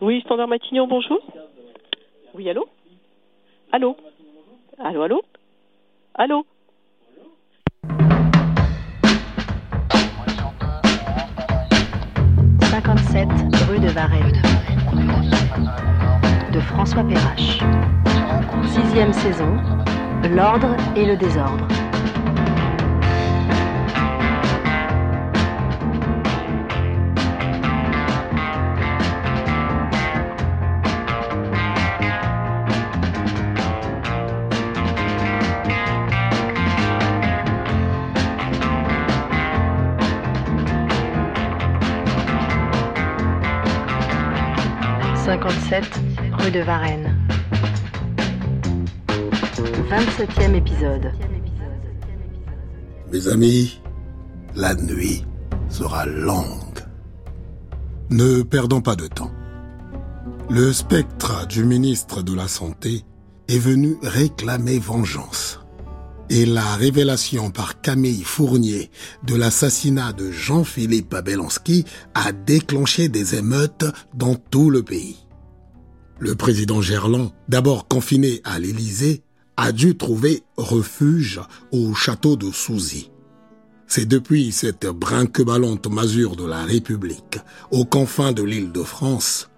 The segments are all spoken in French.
Oui, Standard Matignon, bonjour. Oui, allô Allô Allô, allô Allô 57 rue de Varennes. De François Perrache. Sixième saison. L'ordre et le désordre. De Varennes. 27e épisode. Mes amis, la nuit sera longue. Ne perdons pas de temps. Le spectre du ministre de la Santé est venu réclamer vengeance. Et la révélation par Camille Fournier de l'assassinat de Jean-Philippe Abelensky a déclenché des émeutes dans tout le pays. Le président Gerland, d'abord confiné à l'Élysée, a dû trouver refuge au château de Souzy. C'est depuis cette brinque-ballante masure de la République, aux confins de l'île de France,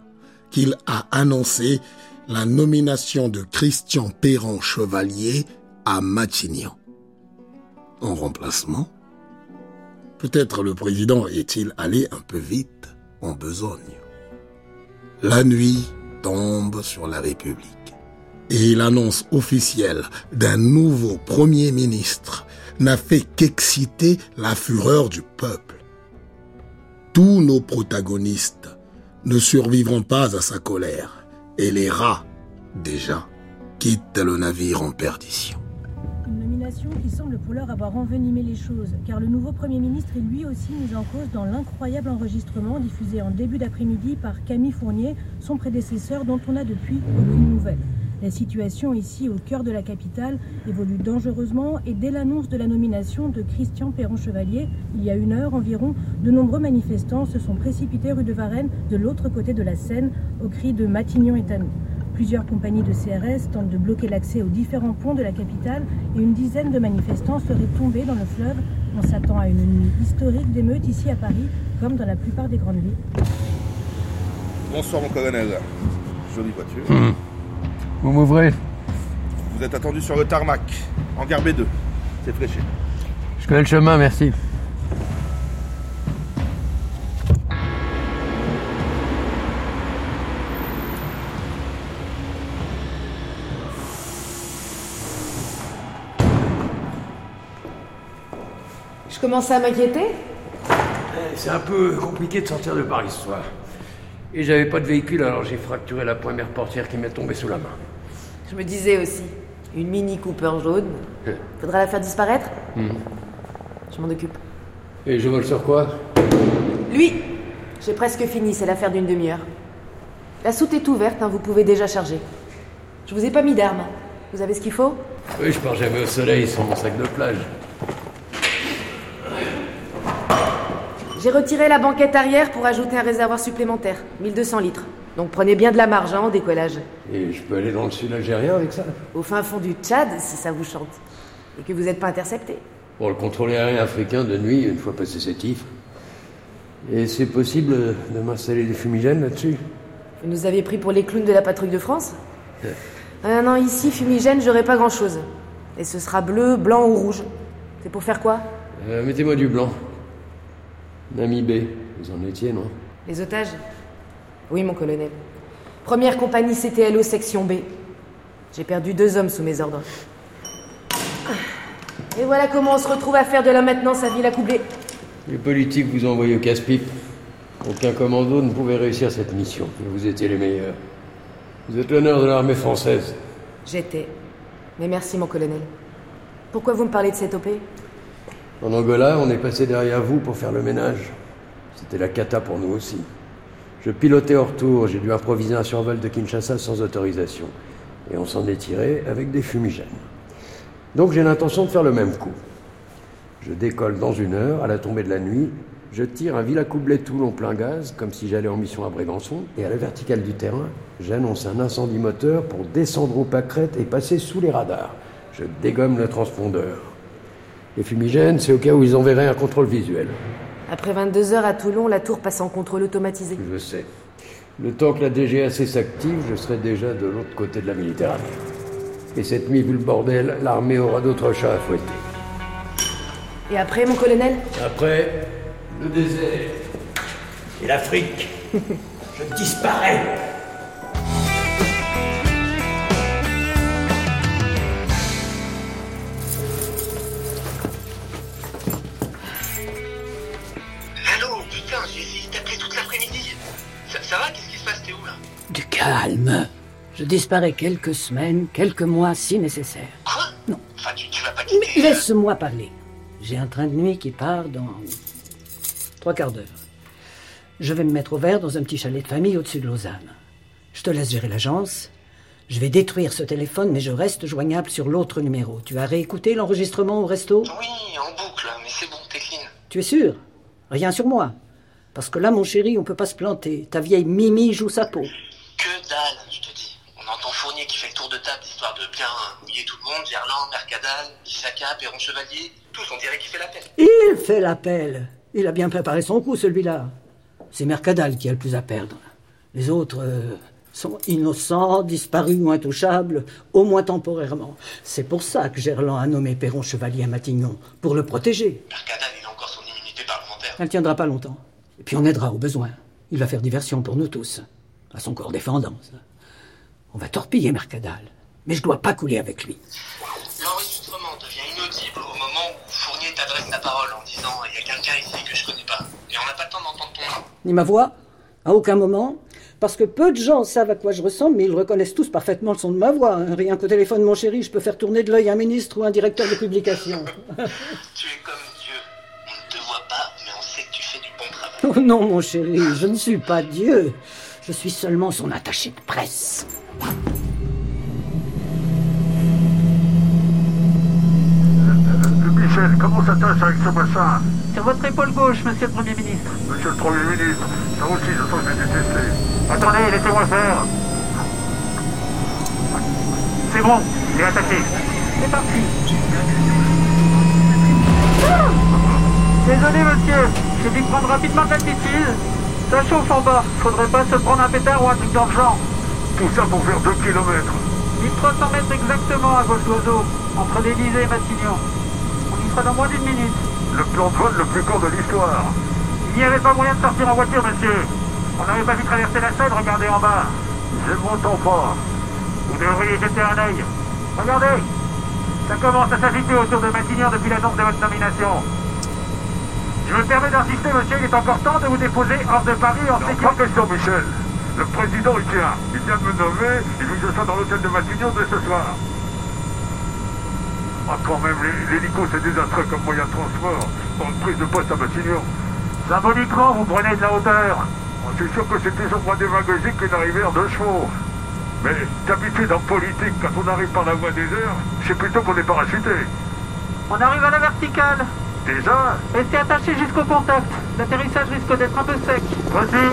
qu'il a annoncé la nomination de Christian Perron Chevalier à Matignon. En remplacement, peut-être le président est-il allé un peu vite en besogne. La nuit, sur la République. Et l'annonce officielle d'un nouveau Premier ministre n'a fait qu'exciter la fureur du peuple. Tous nos protagonistes ne survivront pas à sa colère, et les rats, déjà, quittent le navire en perdition qui semble pour l'heure avoir envenimé les choses, car le nouveau Premier ministre est lui aussi mis en cause dans l'incroyable enregistrement diffusé en début d'après-midi par Camille Fournier, son prédécesseur dont on n'a depuis aucune nouvelle. La situation ici, au cœur de la capitale, évolue dangereusement et dès l'annonce de la nomination de Christian Perron-Chevalier, il y a une heure environ, de nombreux manifestants se sont précipités rue de Varennes, de l'autre côté de la Seine, au cri de Matignon est à. Plusieurs compagnies de CRS tentent de bloquer l'accès aux différents ponts de la capitale et une dizaine de manifestants seraient tombés dans le fleuve. On s'attend à une nuit historique d'émeutes ici à Paris, comme dans la plupart des grandes villes. Bonsoir mon colonel. Jolie voiture. Hum. Vous m'ouvrez Vous êtes attendu sur le tarmac, en gare B2. C'est fléché. Je connais le chemin, merci. Je commençais à m'inquiéter eh, C'est un peu compliqué de sortir de Paris ce soir. Et j'avais pas de véhicule, alors j'ai fracturé la première portière qui m'est tombée sous la main. Je me disais aussi, une Mini Cooper jaune. Faudra la faire disparaître hmm. Je m'en occupe. Et je vole sur quoi? Lui J'ai presque fini, c'est l'affaire d'une demi-heure. La soute est ouverte, hein, vous pouvez déjà charger. Je vous ai pas mis d'armes. Vous avez ce qu'il faut? Oui, je pars jamais au soleil sans mon sac de plage. J'ai retiré la banquette arrière pour ajouter un réservoir supplémentaire, 1200 litres. Donc prenez bien de la marge hein, au décollage. Et je peux aller dans le sud algérien avec ça? Au fin fond du Tchad, si ça vous chante. Et que vous n'êtes pas intercepté. Pour le contrôle aérien africain de nuit, une fois passé cet if. Et c'est possible de m'installer des fumigènes là-dessus? Vous nous aviez pris pour les clowns de la patrouille de France? Euh, Non, ici, fumigène, j'aurai pas grand-chose. Et ce sera bleu, blanc ou rouge. C'est pour faire quoi? Euh, Mettez-moi du blanc. Nami B, vous en étiez, non? Les otages? Oui, mon colonel. Première compagnie CTLO, section B. J'ai perdu deux hommes sous mes ordres. Et voilà comment on se retrouve à faire de la maintenance à Villa Coublé. Les politiques vous ont envoyé au casse-pipe. Aucun commando ne pouvait réussir cette mission, mais vous étiez les meilleurs. Vous êtes l'honneur de l'armée française. J'étais. Mais merci, mon colonel. Pourquoi vous me parlez de cette OP en Angola, on est passé derrière vous pour faire le ménage. C'était la cata pour nous aussi. Je pilotais hors tour, j'ai dû improviser un survol de Kinshasa sans autorisation. Et on s'en est tiré avec des fumigènes. Donc j'ai l'intention de faire le même coup. Je décolle dans une heure, à la tombée de la nuit, Je tire un Villa Coublet-Toul en plein gaz, comme si j'allais en mission à Brégançon, et à la verticale du terrain, j'annonce un incendie moteur pour descendre au pâquerette et passer sous les radars. Je dégomme le transpondeur. Les fumigènes, c'est au cas où ils enverraient un contrôle visuel. Après 22 heures à Toulon, la tour passe en contrôle automatisé. Je sais. Le temps que la DGAC s'active, je serai déjà de l'autre côté de la Méditerranée. Et cette nuit, vu le bordel, l'armée aura d'autres chats à fouetter. Et après, mon colonel? Après, le désert et l'Afrique. je disparais. Calme. Je disparais quelques semaines, quelques mois si nécessaire. Quoi? Non. Enfin, tu, tu vas pas Mais quitter. laisse-moi parler. J'ai un train de nuit qui part dans trois quarts d'heure. Je vais me mettre au vert dans un petit chalet de famille au-dessus de Lausanne. Je te laisse gérer l'agence. Je vais détruire ce téléphone, mais je reste joignable sur l'autre numéro. Tu as réécouté l'enregistrement au resto? Oui, en boucle, mais c'est bon, t'es clean. Tu es sûr? Rien sur moi. Parce que là, mon chéri, on peut pas se planter. Ta vieille Mimi joue sa peau. Que dalle, je te dis. On entend Fournier qui fait le tour de table histoire de bien mouiller tout le monde. Gerland, Mercadal, Isaka, Perron Chevalier. Tous, on dirait qu'il fait la peine. Il fait l'appel. Il a bien préparé son coup, celui-là. C'est Mercadal qui a le plus à perdre. Les autres euh, sont innocents, disparus ou intouchables, au moins temporairement. C'est pour ça que Gerland a nommé Perron chevalier à Matignon, pour le protéger. Mercadal, il a encore son immunité parlementaire. Elle tiendra pas longtemps. Et puis on aidera au besoin. Il va faire diversion pour nous tous, à son corps défendant. ça. On va torpiller Mercadal, mais je dois pas couler avec lui. L'enregistrement devient inaudible au moment où Fournier t'adresse la parole en disant Il y a quelqu'un ici que je connais pas. Et on n'a pas le temps d'entendre ton nom. Ni ma voix, à aucun moment, parce que peu de gens savent à quoi je ressemble, mais ils reconnaissent tous parfaitement le son de ma voix. hein. Rien qu'au téléphone, mon chéri, je peux faire tourner de l'œil un ministre ou un directeur de publication. Tu es comme Dieu. On ne te voit pas, mais on sait que tu fais du bon travail. oh non, mon chéri, je ne suis pas Dieu. Je suis seulement son attaché de presse. Michel, comment ça tâche avec ce machin Sur votre épaule gauche, monsieur le Premier ministre. Monsieur le Premier ministre, ça aussi, je sens que j'ai détesté. Attendez, laissez-moi faire. C'est bon, j'ai attaqué. C'est parti. Désolé, monsieur. J'ai dû prendre rapidement de l'altitude. Ça chauffe en bas. Faudrait pas se prendre un pétard ou un truc dans le genre. Tout ça pour faire 2 kilomètres. 1300 mètres exactement à gauche d'oiseau, entre l'Élysée et Matignon. On y sera dans moins d'une minute. Le plan de vol le plus court de l'histoire. Il n'y avait pas moyen de sortir en voiture, monsieur. On n'avait pas vu traverser la Seine, regardez en bas. Je ne m'entends pas. Vous devriez jeter un œil. Regardez Ça commence à s'agiter autour de Matignon depuis l'annonce de votre nomination. Je me permets d'insister, monsieur, il est temps de vous déposer hors de Paris en Non, pas sécurité. question, Michel. Le président, il tient. Il vient de me nommer. Il veut que je sois dans l'hôtel de Matignon dès ce soir. Ah, quand même, l'hé- l'hélico, c'est désastreux comme moyen de transport. Pour une prise de poste à Matignon. Symboliquement, vous prenez de la hauteur. Oh, C'est sûr que c'est toujours moins démagogique qu'une arrivée en deux chevaux. Mais d'habitude, en politique, quand on arrive par la voie des airs, c'est plutôt qu'on est parachuté. On arrive à la verticale. Déjà Restez attaché jusqu'au contact. L'atterrissage risque d'être un peu sec. Vas-y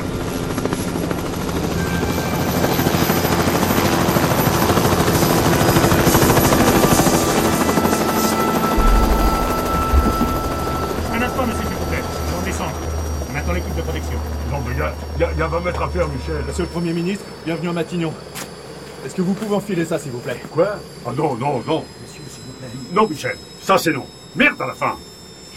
Un instant, monsieur, s'il vous plaît. On descend. On attend l'équipe de protection. Non, mais il y a 20 mètres à faire, Michel. Monsieur le Premier ministre, bienvenue à Matignon. Est-ce que vous pouvez enfiler ça, s'il vous plaît? Quoi? Ah non, non, non. Monsieur, s'il vous plaît. Non, Michel, ça c'est non. Merde à la fin.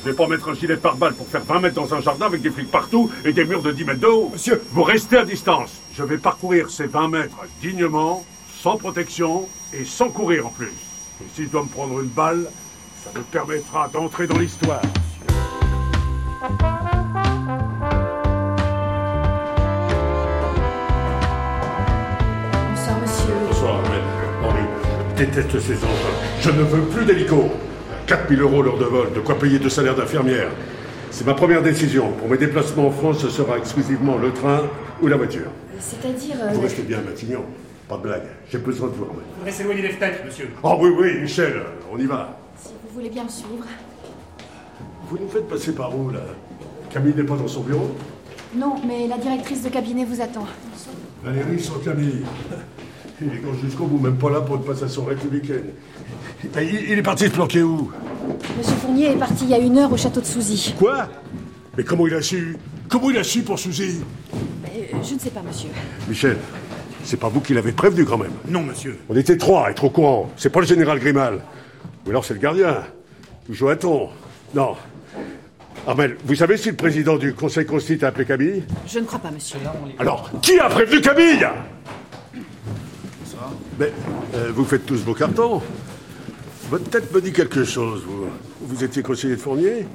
Je vais pas mettre un gilet pare-balles pour faire 20 mètres dans un jardin avec des flics partout et des murs de 10 mètres de haut. Monsieur Vous restez à distance. Je vais parcourir ces 20 mètres dignement, sans protection et sans courir en plus. Et si je dois me prendre une balle, ça me permettra d'entrer dans l'histoire. Bonsoir, monsieur. Bonsoir, Ahmed. Henri, déteste ces enfants. Je ne veux plus d'hélico. 4000 euros l'heure de vol, de quoi payer deux salaires d'infirmière. C'est ma première décision. Pour mes déplacements en France, ce sera exclusivement le train ou la voiture. C'est-à-dire. euh, Vous restez bien à Matignon. Pas de blague. J'ai besoin de vous. Ahmed. Faudrait s'éloigner des fenêtres, monsieur. Oh oui, oui, Michel, on y va. si vous voulez bien me suivre. Vous nous faites passer par où, là? Camille n'est pas dans son bureau? Non, mais la directrice de cabinet vous attend. Valérie sans Camille. Il est quand jusqu'au bout, même pas là pour une passation républicaine. Il, il est parti se planquer où? Monsieur Fournier est parti il y a une heure au château de Souzy. Quoi? Mais comment il a su? Comment il a su pour Suzy Euh, je ne sais pas, monsieur. Michel, c'est pas vous qui l'avez prévenu quand même Non, monsieur. On était trois à être au courant. C'est pas le général Grimal. Ou alors c'est le gardien. Ou Joaton. Non. Armel, vous savez si le président du Conseil Constitue a appelé Camille? Je ne crois pas, monsieur. Alors, qui a prévenu Camille? Mais euh, vous faites tous vos cartons. Votre tête me dit quelque chose, vous. Vous étiez conseiller de Fournier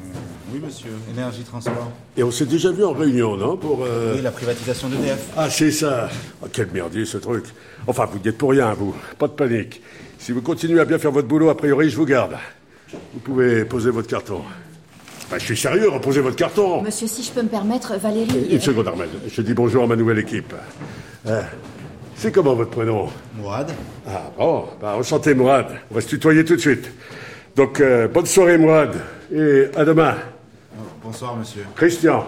Oui, monsieur. Énergie Transport. Et on s'est déjà vu en réunion, non Pour. euh, Oui, la privatisation d'EDF. Ah, c'est ça. Ah, quel merdier, ce truc. Enfin, vous n'y êtes pour rien, vous. Pas de panique. Si vous continuez à bien faire votre boulot, a priori, je vous garde. Vous pouvez poser votre carton. Bah, je suis sérieux, reposez votre carton. Monsieur, si je peux me permettre, Valérie. Une seconde, Armel. Je dis bonjour à ma nouvelle équipe. Euh, c'est comment votre prénom Mourad. Ah, bon. Bah, enchanté, Mourad. On va se tutoyer tout de suite. Donc, euh, bonne soirée, Mourad. Et à demain. Bonsoir, monsieur. Christian.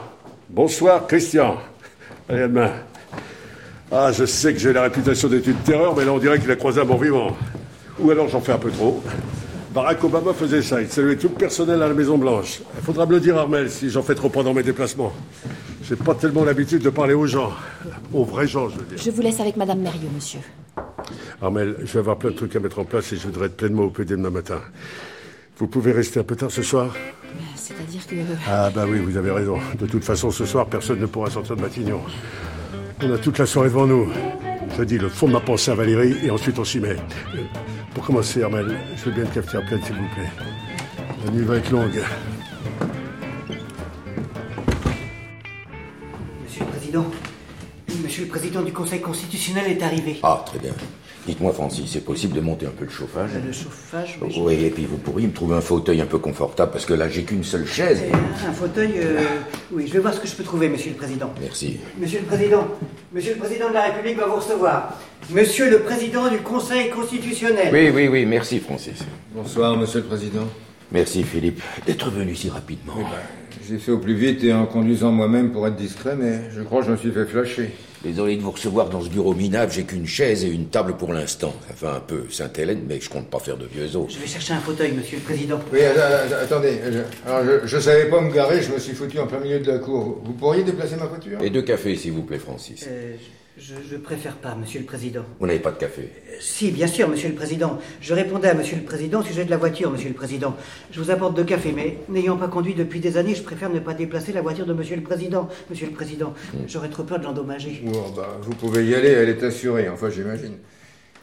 Bonsoir, Christian. Allez, à demain. Ah, je sais que j'ai la réputation d'être une terreur, mais là, on dirait qu'il a croisé un bon vivant. Ou alors, j'en fais un peu trop. Barack Obama faisait ça. Il saluait tout le personnel à la Maison-Blanche. Il faudra me le dire, Armel, si j'en fais trop pendant mes déplacements. J'ai pas tellement l'habitude de parler aux gens. Aux vrais gens, je veux dire. Je vous laisse avec Madame Mérieux, monsieur. Armel, je vais avoir plein de trucs à mettre en place et je voudrais être pleinement occupé demain matin. Vous pouvez rester un peu tard ce soir C'est-à-dire que. Ah bah oui, vous avez raison. De toute façon, ce soir, personne ne pourra sortir de Matignon. On a toute la soirée devant nous. Je dis le fond de ma pensée à Valérie et ensuite on s'y met. Euh, Pour commencer, Armel, je veux bien une cafetière pleine, s'il vous plaît. La nuit va être longue. Monsieur le Président, Monsieur le Président du Conseil constitutionnel est arrivé. Ah, très bien. Dites-moi, Francis, c'est possible de monter un peu le chauffage Le chauffage, oui. Oui, et puis vous pourriez me trouver un fauteuil un peu confortable, parce que là, j'ai qu'une seule chaise. Un fauteuil, euh, oui, je vais voir ce que je peux trouver, Monsieur le Président. Merci. Monsieur le Président, Monsieur le Président de la République va vous recevoir. Monsieur le Président du Conseil constitutionnel. Oui, oui, oui, merci, Francis. Bonsoir, Monsieur le Président. Merci, Philippe, d'être venu si rapidement. J'ai fait au plus vite et en conduisant moi-même pour être discret, mais je crois que je me suis fait flasher. Désolé de vous recevoir dans ce bureau minable, j'ai qu'une chaise et une table pour l'instant. Ça fait un peu Sainte-Hélène, mais je compte pas faire de vieux os. Je vais chercher un fauteuil, Monsieur le Président. Oui, att- att- attendez. je- alors, je, je savais pas me garer, je me suis foutu en plein milieu de la cour. Vous pourriez déplacer ma voiture? Et deux cafés, s'il vous plaît, Francis. Euh, je, je préfère pas, Monsieur le Président. Vous n'avez pas de café? Euh, Si, bien sûr, Monsieur le Président. Je répondais à Monsieur le Président au sujet de la voiture, Monsieur le Président. Je vous apporte deux cafés, mais n'ayant pas conduit depuis des années, je préfère ne pas déplacer la voiture de Monsieur le Président. Monsieur le Président, j'aurais trop peur de l'endommager. Bon, bah, vous pouvez y aller, elle est assurée, enfin j'imagine.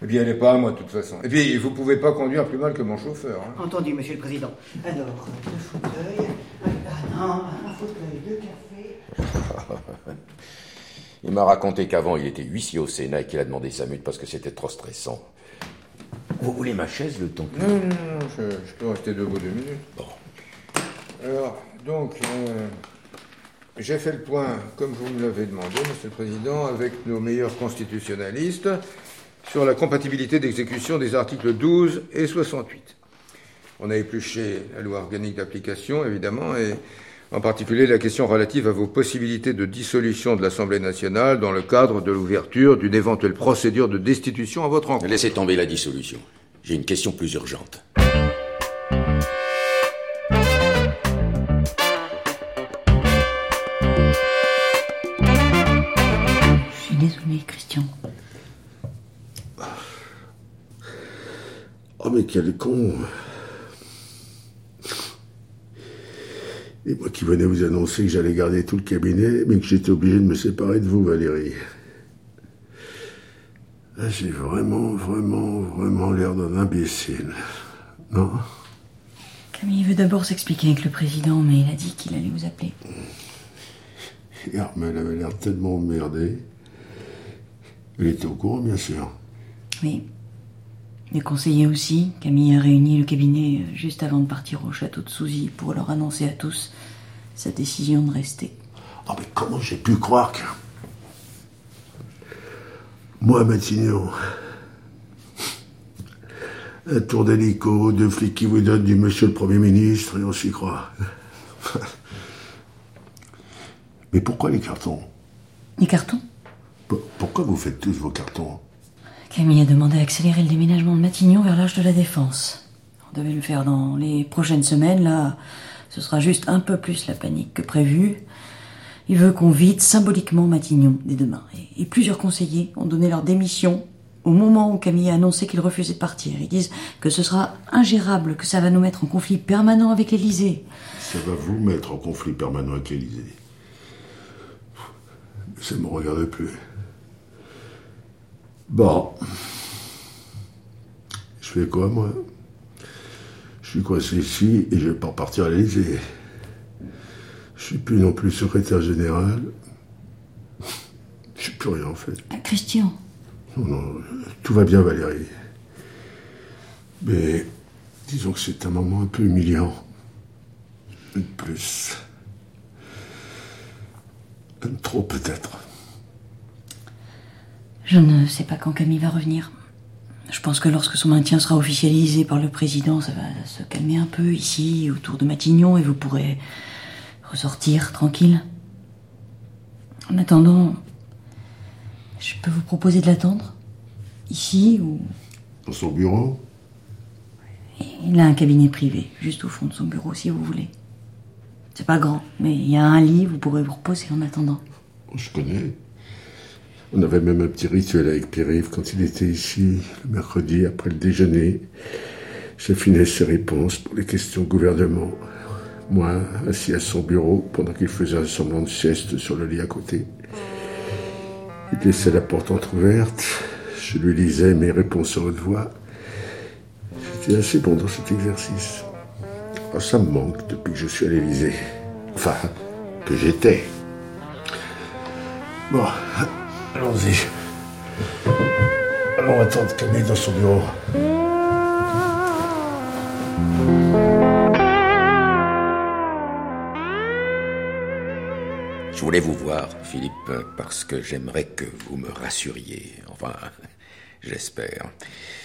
Et puis elle n'est pas à moi de toute façon. Et puis vous pouvez pas conduire plus mal que mon chauffeur. hein. Entendu, Monsieur le Président. Alors, deux fauteuils. Ah non, un fauteuil, deux cafés. Il m'a raconté qu'avant, il était huissier au Sénat et qu'il a demandé sa mute parce que c'était trop stressant. Vous voulez ma chaise le temps que... Non, non, non, je, je peux rester debout deux minutes. Bon. Alors, donc, euh, j'ai fait le point, comme vous me l'avez demandé, Monsieur le Président, avec nos meilleurs constitutionnalistes sur la compatibilité d'exécution des articles 12 et 68. On a épluché la loi organique d'application, évidemment, et en particulier la question relative à vos possibilités de dissolution de l'Assemblée nationale dans le cadre de l'ouverture d'une éventuelle procédure de destitution à votre encontre. Laissez tomber la dissolution. J'ai une question plus urgente. Je suis désolé, Christian. Oh, mais quel con Et moi qui venais vous annoncer que j'allais garder tout le cabinet, mais que j'étais obligé de me séparer de vous, Valérie. Ah, J'ai vraiment, vraiment, vraiment l'air d'un imbécile. Non? Camille veut d'abord s'expliquer avec le président, mais il a dit qu'il allait vous appeler. Et Armel avait l'air tellement emmerdé. Il était au courant, bien sûr. Oui. Les conseillers aussi. Camille a réuni le cabinet euh, juste avant de partir au château de Souzy pour leur annoncer à tous sa décision de rester. Ah, mais comment j'ai pu croire que. Moi, Matignon. Un tour d'hélico, deux flics qui vous donnent du monsieur le Premier ministre, et on s'y croit. Mais pourquoi les cartons? Les cartons? Pourquoi vous faites tous vos cartons? Camille a demandé à accélérer le déménagement de Matignon vers l'âge de la Défense. On devait le faire dans les prochaines semaines, là, ce sera juste un peu plus la panique que prévu. Il veut qu'on vide symboliquement Matignon dès demain. Et, plusieurs conseillers ont donné leur démission au moment où Camille a annoncé qu'il refusait de partir. Ils disent que ce sera ingérable, que ça va nous mettre en conflit permanent avec l'Élysée. Ça va vous mettre en conflit permanent avec l'Élysée. Ça ne me regarde plus. Bon. Je fais quoi, moi? Je suis coincé ici et je vais pas repartir à l'Élysée. Je suis plus non plus secrétaire général. Je suis plus rien, en fait. Ah, Christian, Non, non, tout va bien, Valérie. Mais disons que c'est un moment un peu humiliant. De plus. Un trop, peut-être. Je ne sais pas quand Camille va revenir. Je pense que lorsque son maintien sera officialisé par le président, ça va se calmer un peu ici, autour de Matignon, et vous pourrez ressortir tranquille. En attendant, je peux vous proposer de l'attendre Ici ou... Dans son bureau? Il a un cabinet privé, juste au fond de son bureau, si vous voulez. C'est pas grand, mais il y a un lit, vous pourrez vous reposer en attendant. Je connais. On avait même un petit rituel avec Pierre-Yves quand il était ici, le mercredi, après le déjeuner. J'affinais ses réponses pour les questions gouvernement. Moi, assis à son bureau, pendant qu'il faisait un semblant de sieste sur le lit à côté. Il laissait la porte entr'ouverte. Je lui lisais mes réponses à haute voix. J'étais assez bon dans cet exercice. Oh, ça me manque depuis que je suis à l'Élysée. Enfin, que j'étais. Bon, allons-y. Allons attendre Camille dans son bureau. Je voulais vous voir, Philippe, parce que j'aimerais que vous me rassuriez. Enfin, j'espère.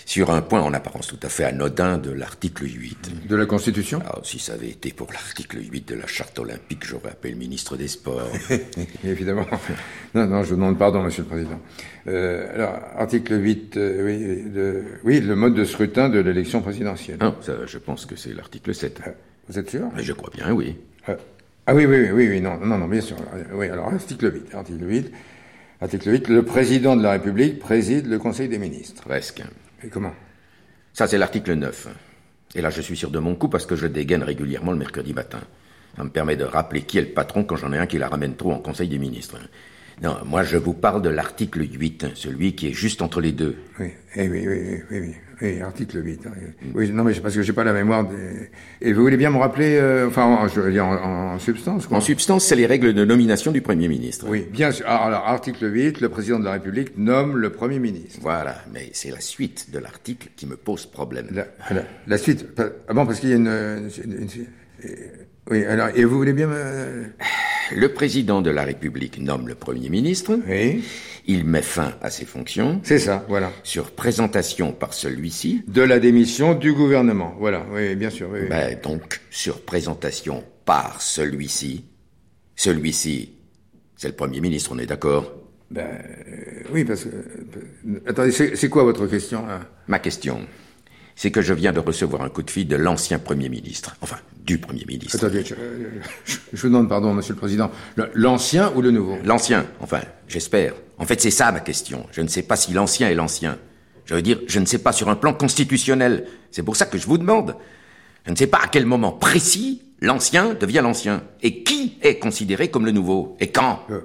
Sur un point en apparence tout à fait anodin de l'article 8. De la Constitution? Ah, si ça avait été pour l'article 8 de la Charte olympique, j'aurais appelé le ministre des Sports. Évidemment. Non, non, je vous demande pardon, Monsieur le Président. Euh, alors, article 8, euh, oui, le, oui, le mode de scrutin de l'élection présidentielle. Non, ça, je pense que c'est l'article 7. Vous êtes sûr? Mais je crois bien, oui. Ah oui, oui, oui, oui, oui, non, non, non, bien sûr. Oui, alors, article 8, article 8. Article 8, le président de la République préside le Conseil des ministres. Presque. Et comment? Ça, c'est l'article 9. Et là, je suis sûr de mon coup parce que je dégaine régulièrement le mercredi matin. Ça me permet de rappeler qui est le patron quand j'en ai un qui la ramène trop en Conseil des ministres. Non, moi, je vous parle de l'article 8, celui qui est juste entre les deux. Oui, eh oui, oui, oui, oui, oui, oui, article 8. hein, oui. Oui, non, mais c'est parce que j'ai pas la mémoire des... Et vous voulez bien me rappeler, euh, enfin, en- je veux dire, en, en substance, quoi. En substance, c'est les règles de nomination du Premier ministre. Oui, bien sûr. Alors, alors, article 8, le président de la République nomme le Premier ministre. Voilà, mais c'est la suite de l'article qui me pose problème. La, la, la suite. Ah bon, parce qu'il y a une... une- une- une- oui, alors, et vous voulez bien me... Le président de la République nomme le Premier ministre. Oui. Il met fin à ses fonctions. C'est ça, voilà. Sur présentation par celui-ci. De la démission du gouvernement. Voilà, oui, bien sûr. Oui, oui. Ben, donc, sur présentation par celui-ci. Celui-ci, c'est le Premier ministre, on est d'accord? Ben, euh, oui, parce que... euh, Attendez, c'est c'est quoi votre question, là? Ma question, c'est que je viens de recevoir un coup de fil de l'ancien Premier ministre. Enfin, du Premier ministre. Attendez, je, je- je vous demande pardon, Monsieur le Président. L'ancien ou le nouveau? L'ancien, enfin, j'espère. En fait, c'est ça ma question. Je ne sais pas si l'ancien est l'ancien. Je veux dire, je ne sais pas sur un plan constitutionnel. C'est pour ça que je vous demande. Je ne sais pas à quel moment précis l'ancien devient l'ancien. Et qui est considéré comme le nouveau? Et quand? Euh,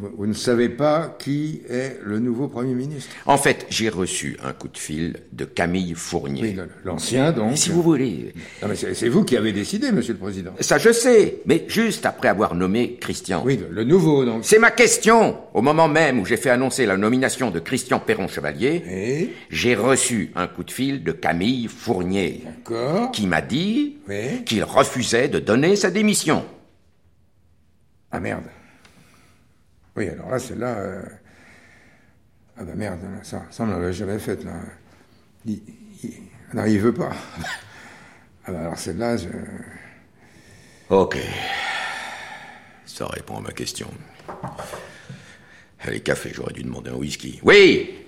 vous, ne savez pas qui est le nouveau Premier ministre? En fait, j'ai reçu un coup de fil de Camille Fournier. Oui, l'ancien, donc. Si vous voulez. Non, mais c'est vous qui avez décidé, Monsieur le Président. Ça, je sais, mais juste après avoir nommé Christian. Oui, le, nouveau, donc. C'est ma question. Au moment même où j'ai fait annoncer la nomination de Christian Perron-Chevalier, j'ai reçu un coup de fil de Camille Fournier, D'accord. qui m'a dit Oui. qu'il refusait de donner sa démission. Ah merde. Oui, alors là, celle-là. euh, Ah bah merde, là, ça, ça on l'avait jamais fait, là. Il, il... Non, il veut pas. Ah bah alors celle-là, je. Ok. Ça répond à ma question. Allez, café, j'aurais dû demander un whisky. Oui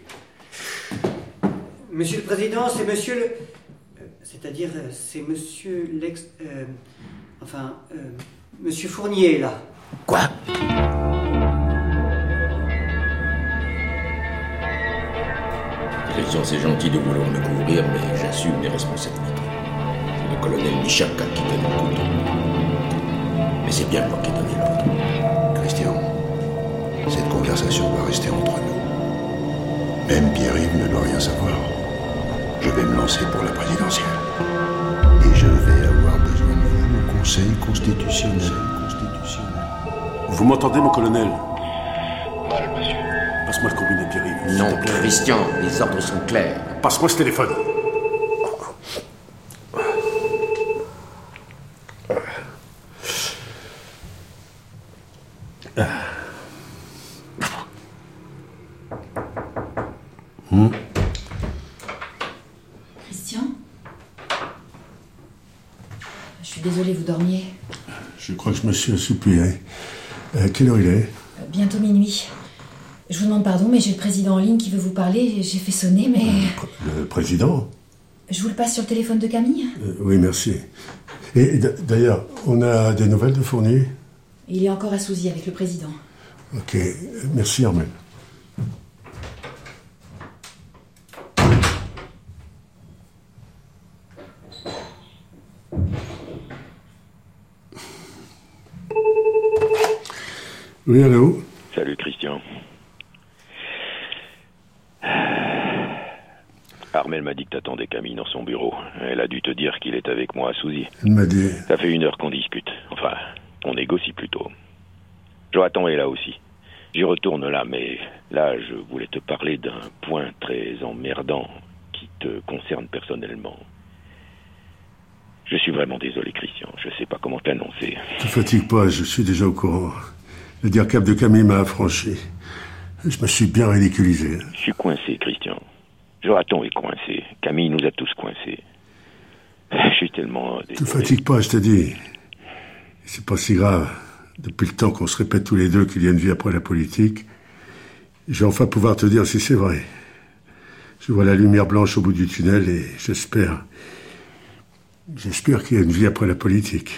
Monsieur le Président, c'est monsieur le. euh, C'est-à-dire, euh, c'est monsieur l'ex. euh, enfin, euh, monsieur Fournier, là. Quoi? Christian, c'est gentil de vouloir me couvrir, mais j'assume mes responsabilités. C'est le colonel Michaka qui donne le couteau. Mais c'est bien moi qui ai donné l'ordre. Christian, cette conversation doit rester entre nous. Même Pierre-Yves ne doit rien savoir. Je vais me lancer pour la présidentielle. Et je vais avoir besoin de vous au Conseil constitutionnel. Vous m'entendez, mon colonel? Non, Christian, les ordres sont clairs. Passe-moi ce téléphone. Christian? Je suis désolée, vous dormiez. Je crois que je me suis assoupli. Hein. Euh, quelle heure il est? Euh, Bientôt minuit. Je vous demande pardon, mais j'ai le président en ligne qui veut vous parler. J'ai fait sonner, mais. Le président Je vous le passe sur le téléphone de Camille Euh, Oui, merci. Et d'ailleurs, on a des nouvelles de Fournier? Il est encore à Souzy avec le président. Ok, merci Armel. Oui, allô? Salut Christian. Armel m'a dit que t'attendais Camille dans son bureau. Elle a dû te dire qu'il est avec moi à Souzy. Elle m'a dit. Ça fait une heure qu'on discute. Enfin, on négocie plutôt. Jonathan est là aussi. J'y retourne là, mais là, je voulais te parler d'un point très emmerdant qui te concerne personnellement. Je suis vraiment désolé, Christian. Je sais pas comment t'annoncer. Ne te fatigue pas, je suis déjà au courant. Le dire cap de Camille m'a affranchi. Je me suis bien ridiculisé. Je suis coincé, Christian. Jonathan est coincé? Camille nous a tous coincés. Je suis tellement Ne te désolé. fatigue pas, je te dis. C'est pas si grave. Depuis le temps qu'on se répète tous les deux qu'il y a une vie après la politique, je vais enfin pouvoir te dire si c'est vrai. Je vois la lumière blanche au bout du tunnel et j'espère. J'espère qu'il y a une vie après la politique.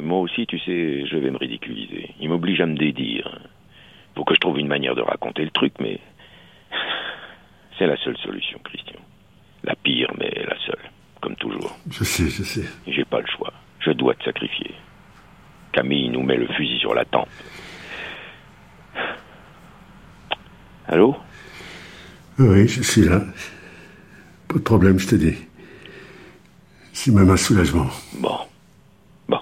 Moi aussi, tu sais, je vais me ridiculiser. Il m'oblige à me dédire. Faut que je trouve une manière de raconter le truc, mais c'est la seule solution, Christian. La pire, mais la seule, comme toujours. Je sais, je sais. J'ai pas le choix. Je dois te sacrifier. Camille nous met le fusil sur la tempe. Allô? Oui, je suis là. Pas de problème, je te dis. C'est même un soulagement. Bon. Bon.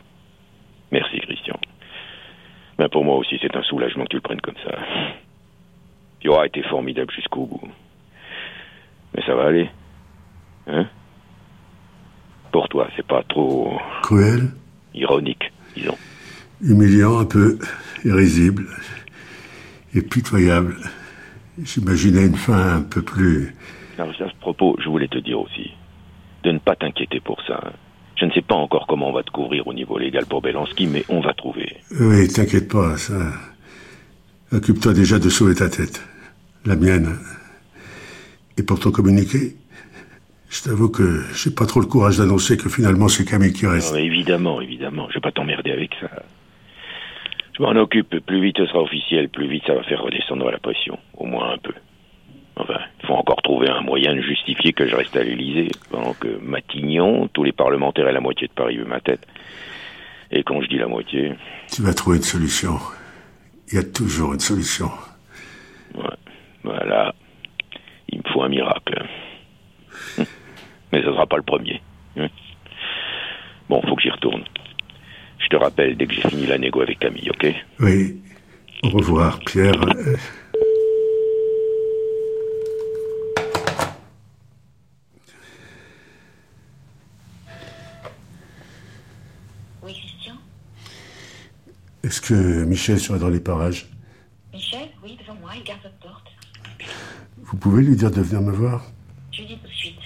Merci, Christian. Ben pour moi aussi, c'est un soulagement que tu le prennes comme ça. Tu auras été formidable jusqu'au bout. Mais ça va aller. Hein? Pour toi, c'est pas trop Cruel, ironique, disons. humiliant un peu, irrisible et pitoyable. J'imaginais une fin un peu plus... Alors, à ce propos, je voulais te dire aussi de ne pas t'inquiéter pour ça. Je ne sais pas encore comment on va te couvrir au niveau légal pour Belansky, mais on va trouver. Oui, t'inquiète pas, ça... Occupe-toi déjà de sauver ta tête. La mienne. Et pour ton communiqué, je t'avoue que j'ai pas trop le courage d'annoncer que finalement c'est Camille qui reste. Non, évidemment, évidemment, je vais pas t'emmerder avec ça. Je m'en occupe. Plus vite ce sera officiel, plus vite ça va faire redescendre la pression. Au moins un peu. Enfin, il faut encore trouver un moyen de justifier que je reste à l'Élysée, pendant que Matignon, tous les parlementaires et la moitié de Paris veut ma tête. Et quand je dis la moitié, Tu vas trouver une solution. Il y a toujours une solution. ouais, voilà, il me faut un miracle. Mais ce sera pas le premier. Bon, faut que j'y retourne. Je te rappelle dès que j'ai fini la négo avec Camille, ok? Oui. Au revoir, Pierre. Oui, Christian? Est-ce que Michel sera dans les parages Michel Oui, devant moi, il garde votre porte. Vous pouvez lui dire de venir me voir Je lui dis tout de suite.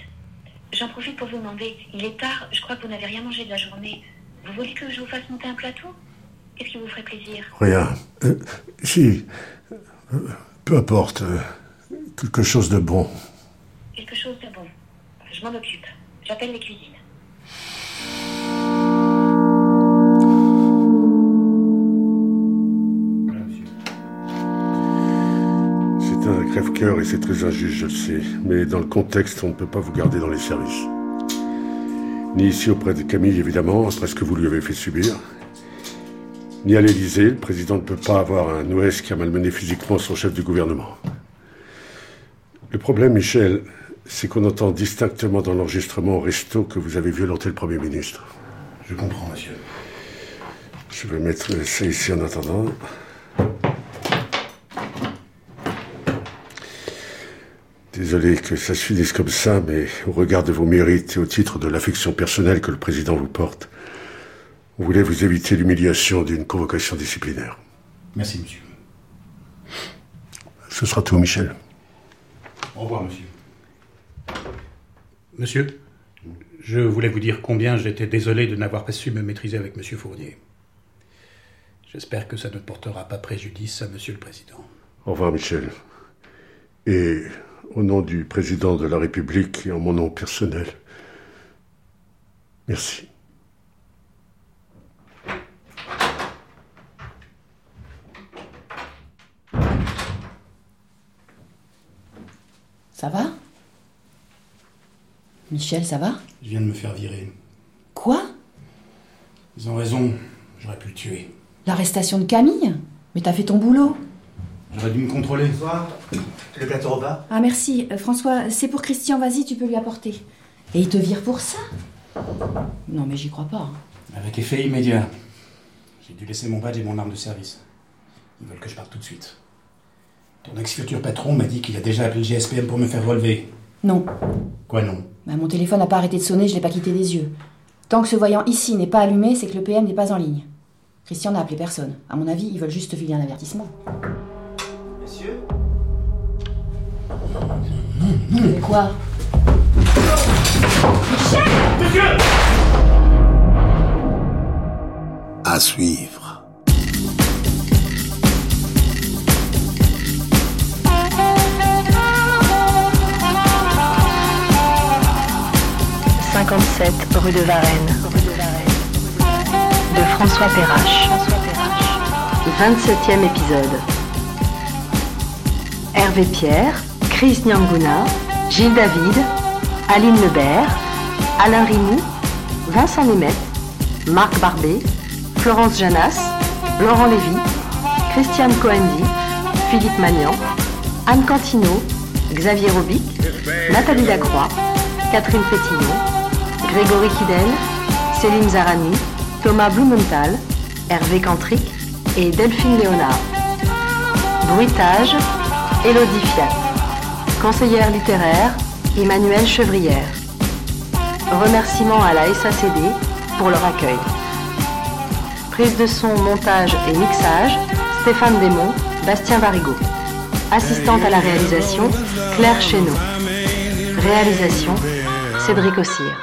J'en profite pour vous demander, il est tard, je crois que vous n'avez rien mangé de la journée. Vous voulez que je vous fasse monter un plateau? Qu'est-ce qui vous ferait plaisir? Rien. Euh, si. Euh, peu importe. euh, quelque chose de bon. Quelque chose de bon. Je m'en occupe. J'appelle les cuisines. Crève-cœur et c'est très injuste, je le sais. Mais dans le contexte, on ne peut pas vous garder dans les services. Ni ici auprès de Camille, évidemment, après ce que vous lui avez fait subir. Ni à l'Élysée, le président ne peut pas avoir un OS qui a malmené physiquement son chef du gouvernement. Le problème, Michel, c'est qu'on entend distinctement dans l'enregistrement au resto que vous avez violenté le Premier ministre. Je comprends, monsieur. Je vais mettre ça ici en attendant. Désolé que ça se finisse comme ça, mais au regard de vos mérites et au titre de l'affection personnelle que le président vous porte, on voulait vous éviter l'humiliation d'une convocation disciplinaire. Merci, monsieur. Ce sera tout, Michel. Au revoir, monsieur. Monsieur, je voulais vous dire combien j'étais désolé de n'avoir pas su me maîtriser avec Monsieur Fournier. J'espère que ça ne portera pas préjudice à Monsieur le Président. Au revoir, Michel. Et au nom du président de la République et en mon nom personnel, merci. Ça va? Michel, ça va? Je viens de me faire virer. Quoi? Ils ont raison, j'aurais pu le tuer. L'arrestation de Camille? Mais t'as fait ton boulot. J'aurais dû me contrôler. Le gâteau au bas Ah merci, Euh, François, c'est pour Christian, vas-y, tu peux lui apporter. Et il te vire pour ça? Non mais j'y crois pas. hein. Avec effet immédiat. J'ai dû laisser mon badge et mon arme de service. Ils veulent que je parte tout de suite. Ton ex-futur patron m'a dit qu'il a déjà appelé le GSPM pour me faire relever. Non, Quoi non? Bah, mon téléphone n'a pas arrêté de sonner, je l'ai pas quitté des yeux. Tant que ce voyant ici n'est pas allumé, c'est que le PM n'est pas en ligne. Christian n'a appelé personne. À mon avis, ils veulent juste te filer un avertissement. Mais quoi À suivre. « 57 rue de Varennes. De François Perrache. 27e épisode. Hervé Pierre, Chris Nyanguna, Gilles David, Aline Lebert, Alain Rimou, Vincent Nemeth, Marc Barbet, Florence Janas, Laurent Lévy, Christiane Coendi, Philippe Magnan, Anne Cantino, Xavier Robic, Nathalie Lacroix, Catherine Pétillon, Grégory Kidel, Céline Zarani, Thomas Blumenthal, Hervé Cantric et Delphine Léonard. Bruitage, Élodie Fiat. Conseillère littéraire, Emmanuel Chevrière. Remerciements à la SACD pour leur accueil. Prise de son, montage et mixage, Stéphane Desmond, Bastien Varigo. Assistante à la réalisation, Claire Chéneau. Réalisation, Cédric Ossire.